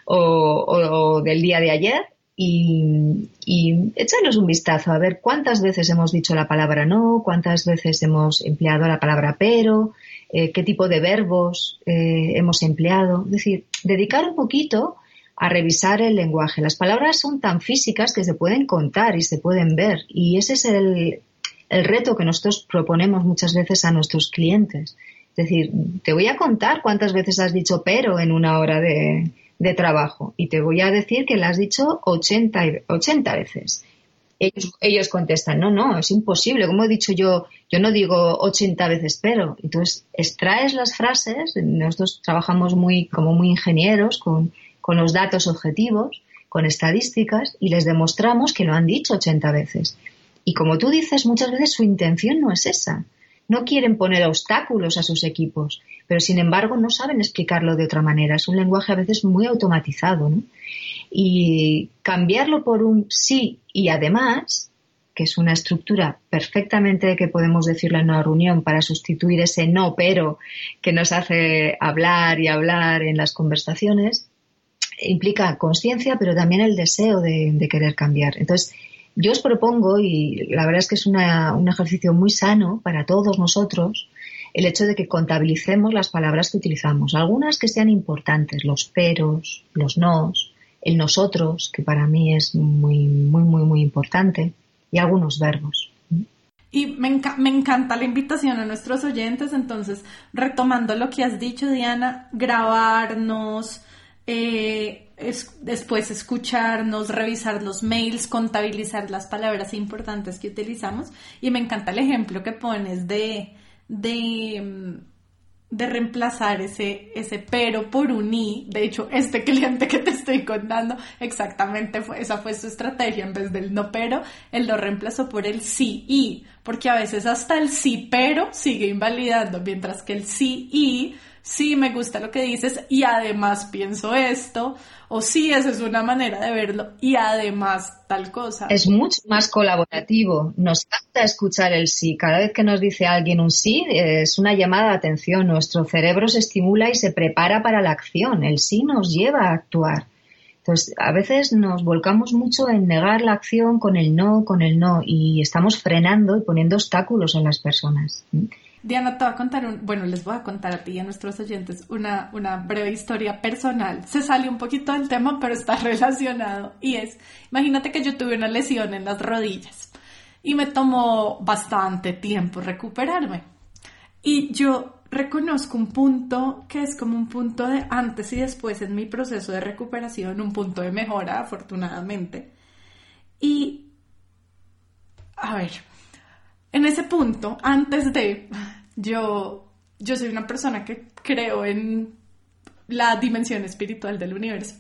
o, del día de ayer y, y, echarnos un vistazo a ver cuántas veces hemos dicho la palabra no, cuántas veces hemos empleado la palabra pero, eh, qué tipo de verbos eh, hemos empleado. Es decir, dedicar un poquito a revisar el lenguaje. Las palabras son tan físicas que se pueden contar y se pueden ver y ese es el, el reto que nosotros proponemos muchas veces a nuestros clientes. Es decir, te voy a contar cuántas veces has dicho pero en una hora de, trabajo y te voy a decir que lo has dicho 80, 80 veces. Ellos, ellos, contestan, no, no, es imposible. Como he dicho yo, yo no digo 80 veces pero. Entonces, extraes las frases, nosotros trabajamos muy, como muy ingenieros con, con los datos objetivos, con estadísticas y les demostramos que lo han dicho 80 veces. Y como tú dices, muchas veces su intención no es esa. no quieren poner obstáculos a sus equipos, pero sin embargo no saben explicarlo de otra manera. Es un lenguaje a veces muy automatizado. Y cambiarlo por un sí y además, que es una estructura perfectamente que podemos decirlo en una reunión para sustituir ese no pero que nos hace hablar y hablar en las conversaciones, implica conciencia, pero también el deseo de, de querer cambiar. Entonces, yo os propongo, y la verdad es que es un ejercicio muy sano para todos nosotros, el hecho de que contabilicemos las palabras que utilizamos. Algunas que sean importantes, los peros, los nos, el nosotros, que para mí es muy, muy, muy, muy importante, y algunos verbos. Y me, me, encanta la invitación a nuestros oyentes, entonces, retomando lo que has dicho, Diana, grabarnos, eh, después escucharnos, revisar los mails, contabilizar las palabras importantes que utilizamos. Y me encanta el ejemplo que pones de, de, mm, de reemplazar ese, ese pero por un i. De hecho, este (laughs) cliente que te estoy contando, exactamente fue, esa fue su estrategia. En vez del no pero, él lo reemplazó por el sí y. Porque a veces hasta el sí pero sigue invalidando, mientras que el sí y sí me gusta lo que dices y además pienso esto, o sí, esa es una manera de verlo y además tal cosa. Es mucho más colaborativo, nos encanta escuchar el sí. Cada vez que nos dice alguien un sí, es una llamada de atención, nuestro cerebro se estimula y se prepara para la acción, el sí nos lleva a actuar. Entonces, a veces nos volcamos mucho en negar la acción con el no, con el no, y estamos frenando y poniendo obstáculos en las personas. Diana, te voy a contar un, bueno, les voy a contar a ti y a nuestros oyentes una, una breve historia personal. Se sale un poquito del tema, pero está (laughs) relacionado. Y es, imagínate que yo tuve una lesión en las rodillas y me tomó bastante tiempo recuperarme. Y yo reconozco un punto que es como un punto de antes y después en mi proceso de recuperación, un punto de mejora, afortunadamente. Y, a ver, en ese punto, antes de, yo, yo soy una persona que creo en la dimensión espiritual del universo.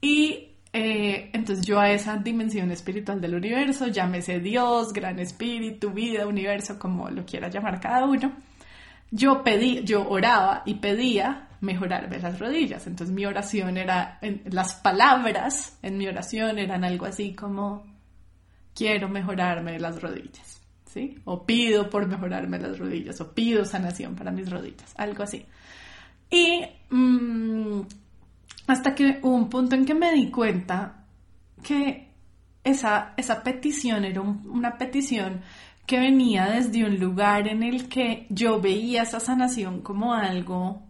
Y eh, entonces yo a esa dimensión espiritual del universo, llámese Dios, gran espíritu, vida, universo, como lo quiera llamar cada uno, yo pedí, yo oraba y pedía mejorarme las rodillas. Entonces mi oración era, las palabras en mi oración eran algo así como, quiero mejorarme las rodillas. O pido por mejorarme las rodillas, o pido sanación para mis rodillas, algo así. Y mm, hasta que hubo un punto en que me di cuenta que esa, esa petición era una petición que venía desde un lugar en el que yo veía esa sanación como algo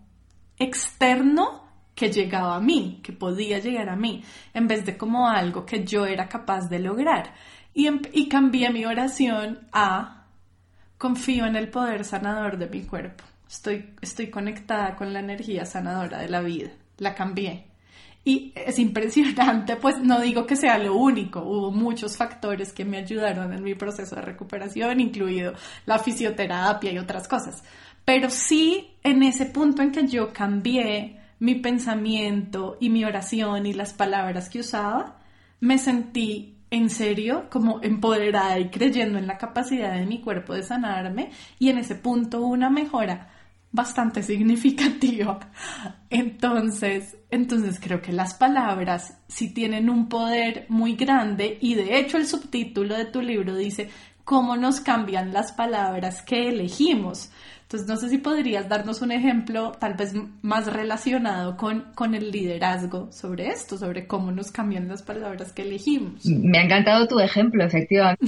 externo que llegaba a mí, que podía llegar a mí, en vez de como algo que yo era capaz de lograr. Em, y, cambié mi oración a confío en el poder sanador de mi cuerpo. Estoy, estoy conectada con la energía sanadora de la vida. La cambié. Y es impresionante, pues no digo que sea lo único, hubo muchos factores que me ayudaron en mi proceso de recuperación, incluido la fisioterapia y otras cosas. Pero sí, en ese punto en que yo cambié mi pensamiento y mi oración y las palabras que usaba, me sentí en serio, como empoderada y creyendo en la capacidad de mi cuerpo de sanarme y en ese punto una mejora bastante significativa. Entonces, entonces creo que las palabras sí tienen un poder muy grande y de hecho el subtítulo de tu libro dice cómo nos cambian las palabras que elegimos. Entonces, no sé si podrías darnos un ejemplo tal vez más relacionado con, con el liderazgo sobre esto, sobre cómo nos cambian las palabras que elegimos. Me ha encantado tu ejemplo, efectivamente.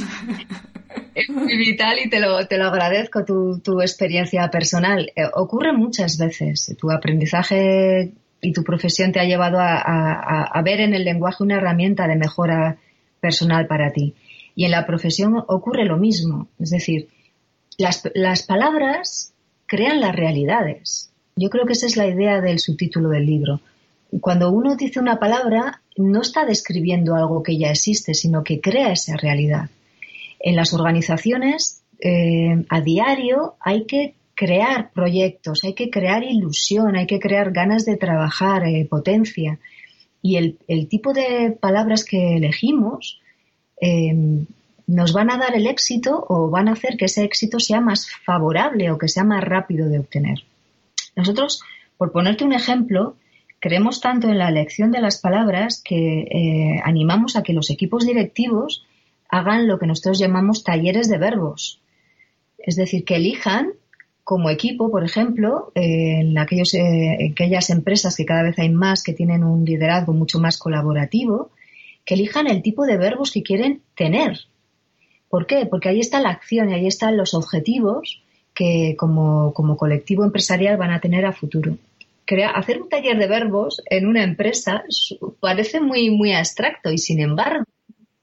(laughs) es muy vital y te lo, te lo agradezco, tu, tu experiencia personal. Eh, ocurre muchas veces. Tu aprendizaje y tu profesión te ha llevado a, a, a ver en el lenguaje una herramienta de mejora personal para ti. Y en la profesión ocurre lo mismo. Es decir, las, palabras crean las realidades. Yo creo que esa es la idea del subtítulo del libro. Cuando uno dice una palabra, no está describiendo algo que ya existe, sino que crea esa realidad. En las organizaciones, eh, a diario, hay que crear proyectos, hay que crear ilusión, hay que crear ganas de trabajar, eh, potencia. Y el, tipo de palabras que elegimos eh, nos van a dar el éxito o van a hacer que ese éxito sea más favorable o que sea más rápido de obtener. Nosotros, por ponerte un ejemplo, creemos tanto en la elección de las palabras que eh, animamos a que los equipos directivos hagan lo que nosotros llamamos talleres de verbos. Es decir, que elijan como equipo, por ejemplo, en, aquellos, eh, en aquellas empresas que cada vez hay más que tienen un liderazgo mucho más colaborativo, que elijan el tipo de verbos que quieren tener. ¿Por qué? Porque ahí está la acción y ahí están los objetivos que como, colectivo empresarial van a tener a futuro. hacer un taller de verbos en una empresa parece muy, muy abstracto y sin embargo,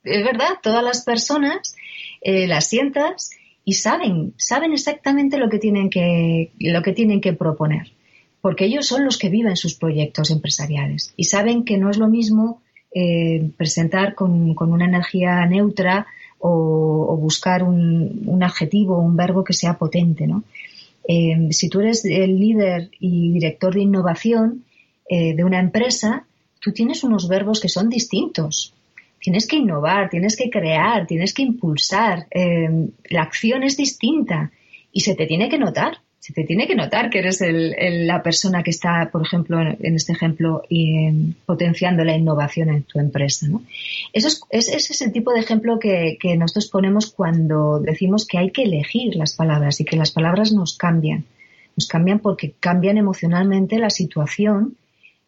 es verdad, todas las personas eh, las sientas y saben, saben exactamente lo que tienen que, lo que tienen que proponer, porque ellos son los que viven sus proyectos empresariales y saben que no es lo mismo eh, presentar con, una energía neutra o, buscar un, adjetivo o un verbo que sea potente. ¿no? Eh, si tú eres el líder y director de innovación eh, de una empresa, tú tienes unos verbos que son distintos. Tienes que innovar, tienes que crear, tienes que impulsar. la acción es distinta y se te tiene que notar se te tiene que notar que eres la persona que está, por ejemplo, en, este ejemplo, potenciando la innovación en tu empresa. ¿no? Eso es, ese es el tipo de ejemplo que, nosotros ponemos cuando decimos que hay que elegir las palabras y que las palabras nos cambian. Nos cambian porque cambian emocionalmente la situación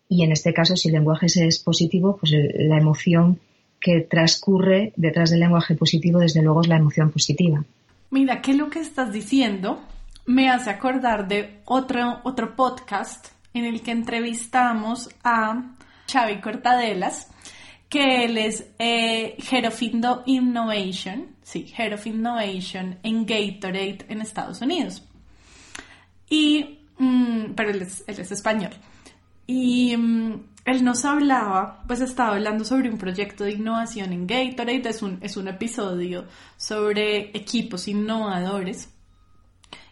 y en este caso, si el lenguaje es positivo, pues la emoción que transcurre detrás del lenguaje positivo, desde luego, es la emoción positiva. Mira, ¿qué es lo que estás diciendo? Me hace acordar de otro, otro podcast en el que entrevistamos a Xavi Cortadelas, que él es eh, Head of Innovation, sí, Head of Innovation en Gatorade en Estados Unidos. Y, mm, pero él es, español. Y mm, él nos hablaba, pues estaba hablando sobre un proyecto de innovación en Gatorade, es un, es un episodio sobre equipos innovadores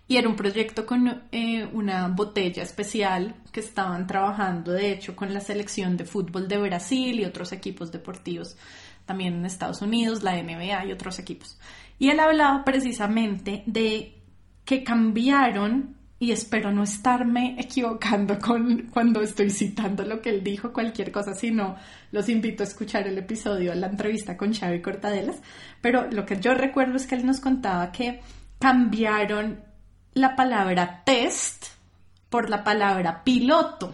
y era un proyecto con eh, una botella especial que estaban trabajando, de hecho, con la selección de fútbol de Brasil y otros equipos deportivos también en Estados Unidos, la NBA y otros equipos. Y él hablaba precisamente de que cambiaron, y espero no estarme (laughs) equivocando con cuando estoy citando lo que él dijo, cualquier cosa, sino los invito a escuchar el episodio, la entrevista con Xavi Cortadelas, pero lo que yo recuerdo es que él nos contaba que cambiaron la palabra test por la palabra piloto.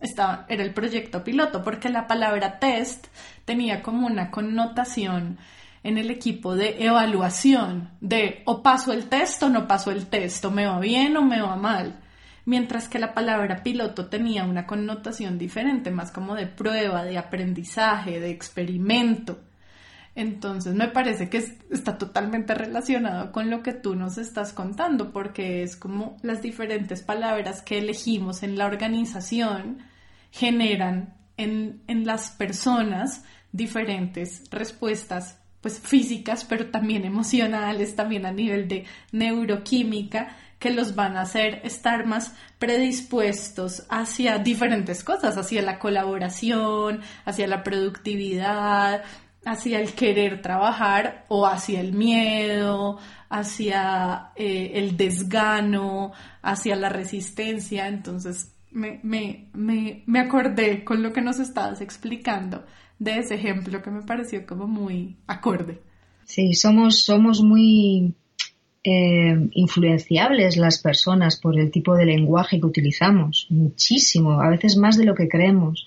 Estaba, era el proyecto piloto, porque la palabra test tenía como una connotación en el equipo de evaluación, de o paso el test o no paso el test, o me va bien o me va mal. Mientras que la palabra piloto tenía una connotación diferente, más como de prueba, de aprendizaje, de experimento. Entonces me parece que está totalmente relacionado con lo que tú nos estás contando, porque es como las diferentes palabras que elegimos en la organización generan en, las personas diferentes respuestas pues físicas, pero también emocionales, también a nivel de neuroquímica, que los van a hacer estar más predispuestos hacia diferentes cosas, hacia la colaboración, hacia la productividad, hacia el querer trabajar o hacia el miedo, hacia eh, el desgano, hacia la resistencia. Entonces me, me, me, me, acordé con lo que nos estabas explicando de ese ejemplo que me pareció como muy acorde. Sí, somos, somos muy eh, influenciables las personas por el tipo de lenguaje que utilizamos, muchísimo, a veces más de lo que creemos,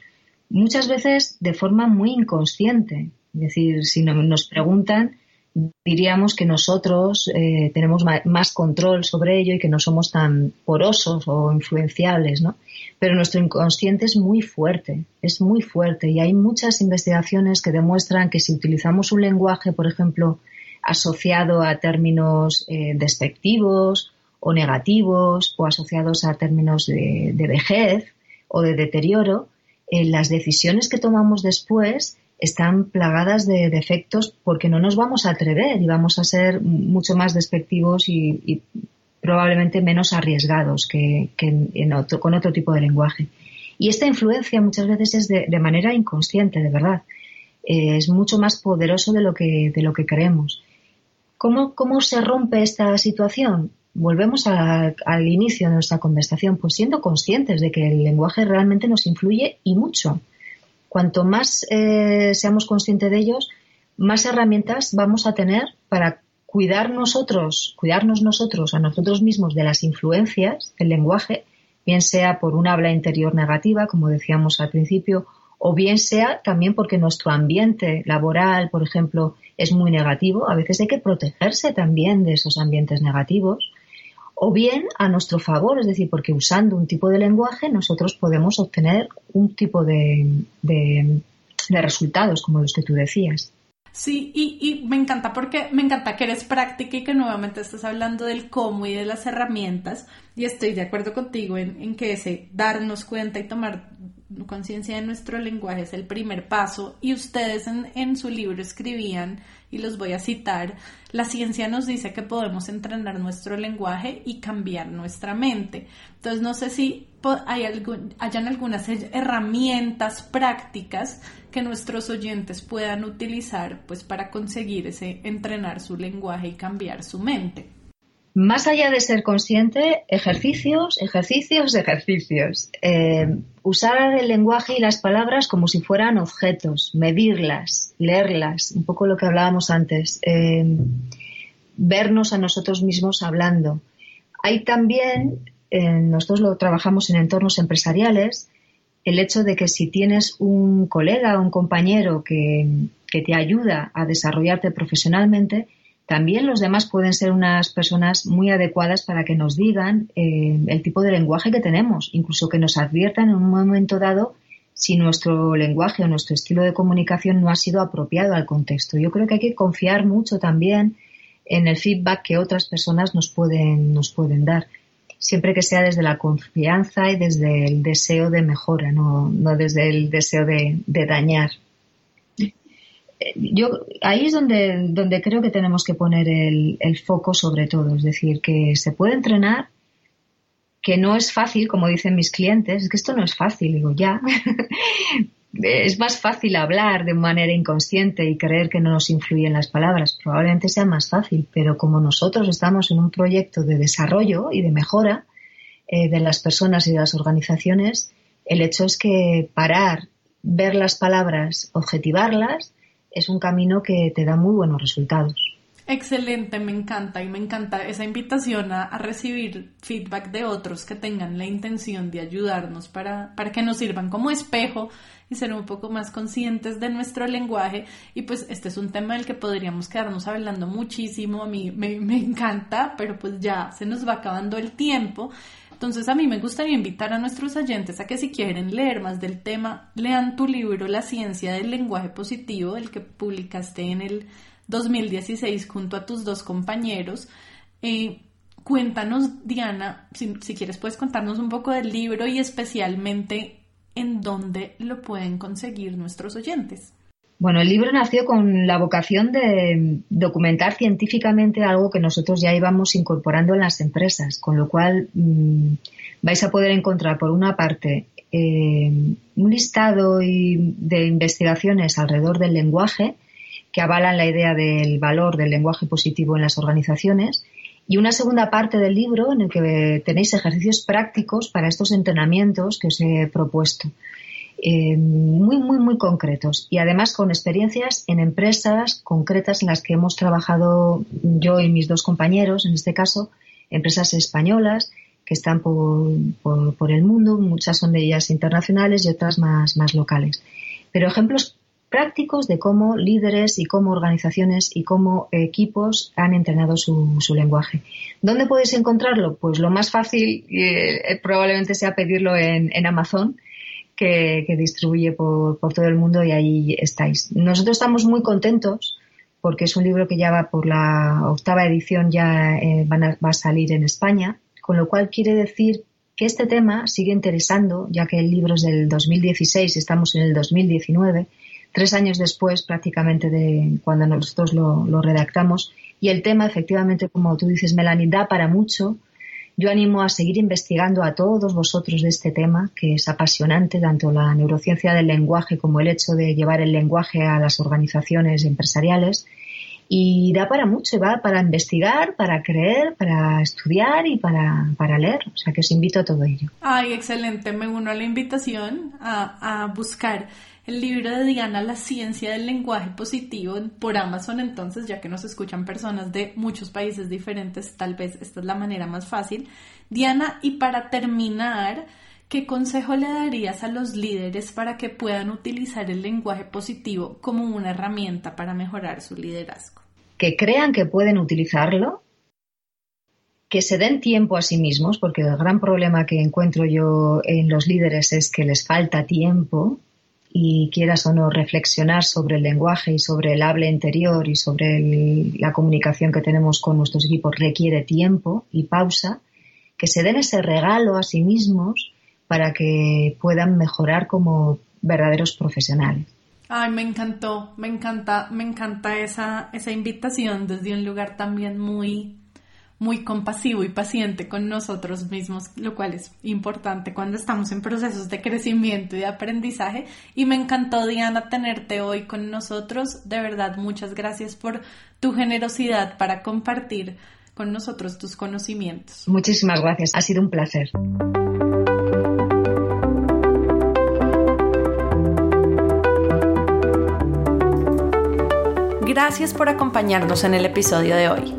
muchas veces de forma muy inconsciente. Es decir, si nos preguntan, diríamos que nosotros eh, tenemos más control sobre ello y que no somos tan porosos o influenciables, ¿no? Pero nuestro inconsciente es muy fuerte, es muy fuerte y hay muchas investigaciones que demuestran que si utilizamos un lenguaje, por ejemplo, asociado a términos eh, despectivos o negativos o asociados a términos de, vejez o de deterioro, eh, las decisiones que tomamos después están plagadas de defectos porque no nos vamos a atrever y vamos a ser mucho más despectivos y, probablemente menos arriesgados que, con otro tipo de lenguaje. Y esta influencia muchas veces es de, manera inconsciente, de verdad. Eh, es mucho más poderoso de lo que, de lo que creemos. ¿Cómo, ¿Cómo se rompe esta situación? Volvemos al inicio de nuestra conversación, pues siendo conscientes de que el lenguaje realmente nos influye y mucho. Cuanto más eh, seamos conscientes de ellos, más herramientas vamos a tener para cuidar nosotros, cuidarnos nosotros a nosotros mismos de las influencias del lenguaje, bien sea por un habla interior negativa, como decíamos al principio, o bien sea también porque nuestro ambiente laboral, por ejemplo, es muy negativo. A veces hay que protegerse también de esos ambientes negativos. O bien a nuestro favor, es decir, porque usando un tipo de lenguaje nosotros podemos obtener un tipo de, de resultados, como los que tú decías. Sí, y, y, me encanta porque me encanta que eres práctica y que nuevamente estás hablando del cómo y de las herramientas. Y estoy de acuerdo contigo en, en que ese darnos cuenta y tomar conciencia de nuestro lenguaje es el primer paso. Y ustedes en, en su libro escribían, y los voy a citar, la ciencia nos dice que podemos entrenar nuestro lenguaje y cambiar nuestra mente. Entonces no sé si hay algún, hayan algunas herramientas prácticas que nuestros oyentes puedan utilizar pues para conseguir ese entrenar su lenguaje y cambiar su mente. Más allá de ser consciente, ejercicios, ejercicios, ejercicios. Eh, usar el lenguaje y las palabras como si fueran objetos, medirlas, leerlas, un poco lo que hablábamos antes, eh, vernos a nosotros mismos hablando. Hay también, eh, nosotros lo trabajamos en entornos empresariales, el hecho de que si tienes un colega o un compañero que, te ayuda a desarrollarte profesionalmente, también los demás pueden ser unas personas muy adecuadas para que nos digan eh, el tipo de lenguaje que tenemos, incluso que nos adviertan en un momento dado si nuestro lenguaje o nuestro estilo de comunicación no ha sido apropiado al contexto. Yo creo que hay que confiar mucho también en el feedback que otras personas nos pueden, nos pueden dar siempre que sea desde la confianza y desde el deseo de mejora, no, desde el deseo de, dañar. Yo, ahí es donde, donde creo que tenemos que poner el, el foco sobre todo, es decir, que se puede entrenar, que no es fácil, como dicen mis clientes, es que esto no es fácil, digo, ya, (laughs) es más fácil hablar de manera inconsciente y creer que no nos influyen las palabras. Probablemente sea más fácil, pero como nosotros estamos en un proyecto de desarrollo y de mejora eh, de las personas y de las organizaciones, el hecho es que parar, ver las palabras, objetivarlas, es un camino que te da muy buenos resultados. Excelente, me encanta y me encanta esa invitación a, recibir feedback de otros que tengan la intención de ayudarnos para, para que nos sirvan como espejo y ser un poco más conscientes de nuestro lenguaje. Y pues este es un tema del que podríamos quedarnos hablando muchísimo. A mí me, me encanta, pero pues ya se nos va acabando el tiempo. Entonces a mí me gustaría invitar a nuestros oyentes a que si quieren leer más del tema, lean tu libro La ciencia del lenguaje positivo, el que publicaste en el 2016 junto a tus dos compañeros. Eh, cuéntanos, Diana, si, quieres puedes contarnos un poco del libro y especialmente en dónde lo pueden conseguir nuestros oyentes. Bueno, el libro nació con la vocación de documentar científicamente algo que nosotros ya íbamos incorporando en las empresas, con lo cual mm, vais a poder encontrar, por una parte, eh, un listado de investigaciones alrededor del lenguaje, que avalan la idea del valor del lenguaje positivo en las organizaciones y una segunda parte del libro en el que tenéis ejercicios prácticos para estos entrenamientos que os he propuesto. Eh, muy, muy, muy concretos y además con experiencias en empresas concretas en las que hemos trabajado yo y mis dos compañeros, en este caso, empresas españolas que están por, por el mundo, muchas son de ellas internacionales y otras más, más locales. Pero ejemplos prácticos de cómo líderes y cómo organizaciones y cómo equipos han entrenado su, lenguaje. ¿Dónde podéis encontrarlo? Pues lo más fácil eh, probablemente sea pedirlo en, Amazon, que, distribuye por, todo el mundo y ahí estáis. Nosotros estamos muy contentos porque es un libro que ya va por la octava edición, ya eh, va a salir en España, con lo cual quiere decir que este tema sigue interesando, ya que el libro es del 2016, estamos en el 2019, tres años después prácticamente de cuando nosotros lo, redactamos. Y el tema, efectivamente, como tú dices, Melanie, da para mucho. Yo animo a seguir investigando a todos vosotros de este tema, que es apasionante, tanto la neurociencia del lenguaje como el hecho de llevar el lenguaje a las organizaciones empresariales. y da para mucho, va para investigar, para creer, para estudiar y para, para leer. O sea que os invito a todo ello. Ay, excelente. Me uno a la invitación a, a buscar el libro de Diana, La ciencia del lenguaje positivo, por Amazon. Entonces, ya que nos escuchan personas de muchos países diferentes, tal vez esta es la manera más fácil. Diana, y para terminar, ¿qué consejo le darías a los líderes para que puedan utilizar el lenguaje positivo como una herramienta para mejorar su liderazgo? Que crean que pueden utilizarlo, que se den tiempo a sí mismos, porque el gran problema que encuentro yo en los líderes es que les falta tiempo y quieras o no reflexionar sobre el lenguaje y sobre el habla interior y sobre la comunicación que tenemos con nuestros equipos requiere tiempo y pausa, que se den ese regalo a sí mismos para que puedan mejorar como verdaderos profesionales. Ay, me encantó, me encanta, me encanta esa, esa invitación desde un lugar también muy muy compasivo y paciente con nosotros mismos, lo cual es importante cuando estamos en procesos de crecimiento y de aprendizaje. Y me encantó, Diana, tenerte hoy con nosotros. De verdad, muchas gracias por tu generosidad para compartir con nosotros tus conocimientos. Muchísimas gracias, ha sido un placer. Gracias por acompañarnos en el episodio de hoy.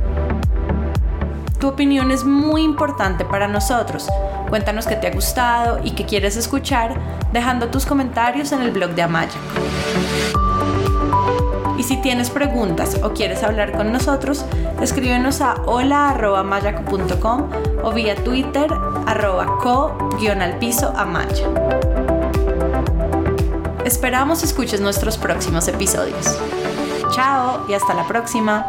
Tu opinión es muy importante para nosotros. Cuéntanos qué te ha gustado y qué quieres escuchar dejando tus comentarios en el blog de Amayaco. Y si tienes preguntas o quieres hablar con nosotros, escríbenos a hola.mayaco.com o vía Twitter arroba co-al amaya. Esperamos escuches nuestros próximos episodios. Chao y hasta la próxima.